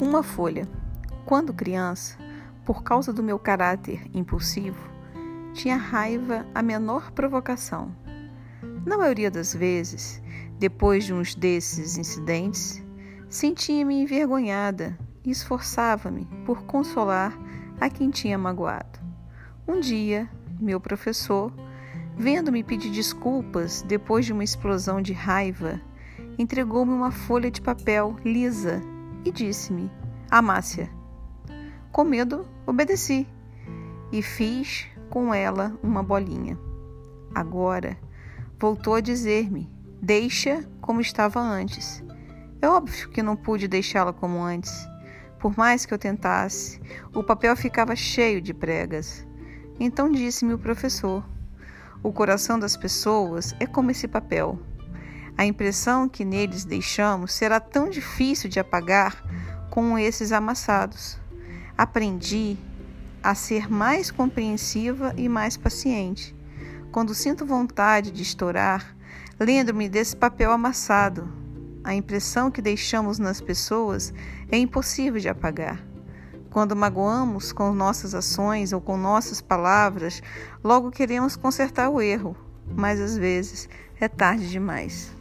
Uma folha. Quando criança, por causa do meu caráter impulsivo, tinha raiva à menor provocação. Na maioria das vezes, depois de uns desses incidentes, sentia-me envergonhada e esforçava-me por consolar a quem tinha magoado. Um dia, meu professor, vendo-me pedir desculpas depois de uma explosão de raiva, entregou-me uma folha de papel lisa e disse-me: Amácia. Com medo, obedeci e fiz com ela uma bolinha. Agora, voltou a dizer-me: Deixa como estava antes. É óbvio que não pude deixá-la como antes. Por mais que eu tentasse, o papel ficava cheio de pregas. Então disse-me o professor: O coração das pessoas é como esse papel. A impressão que neles deixamos será tão difícil de apagar como esses amassados. Aprendi a ser mais compreensiva e mais paciente. Quando sinto vontade de estourar, lembro-me desse papel amassado. A impressão que deixamos nas pessoas é impossível de apagar. Quando magoamos com nossas ações ou com nossas palavras, logo queremos consertar o erro, mas às vezes é tarde demais.